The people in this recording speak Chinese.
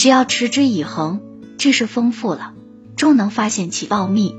只要持之以恒知识丰富了终能发现其奥秘。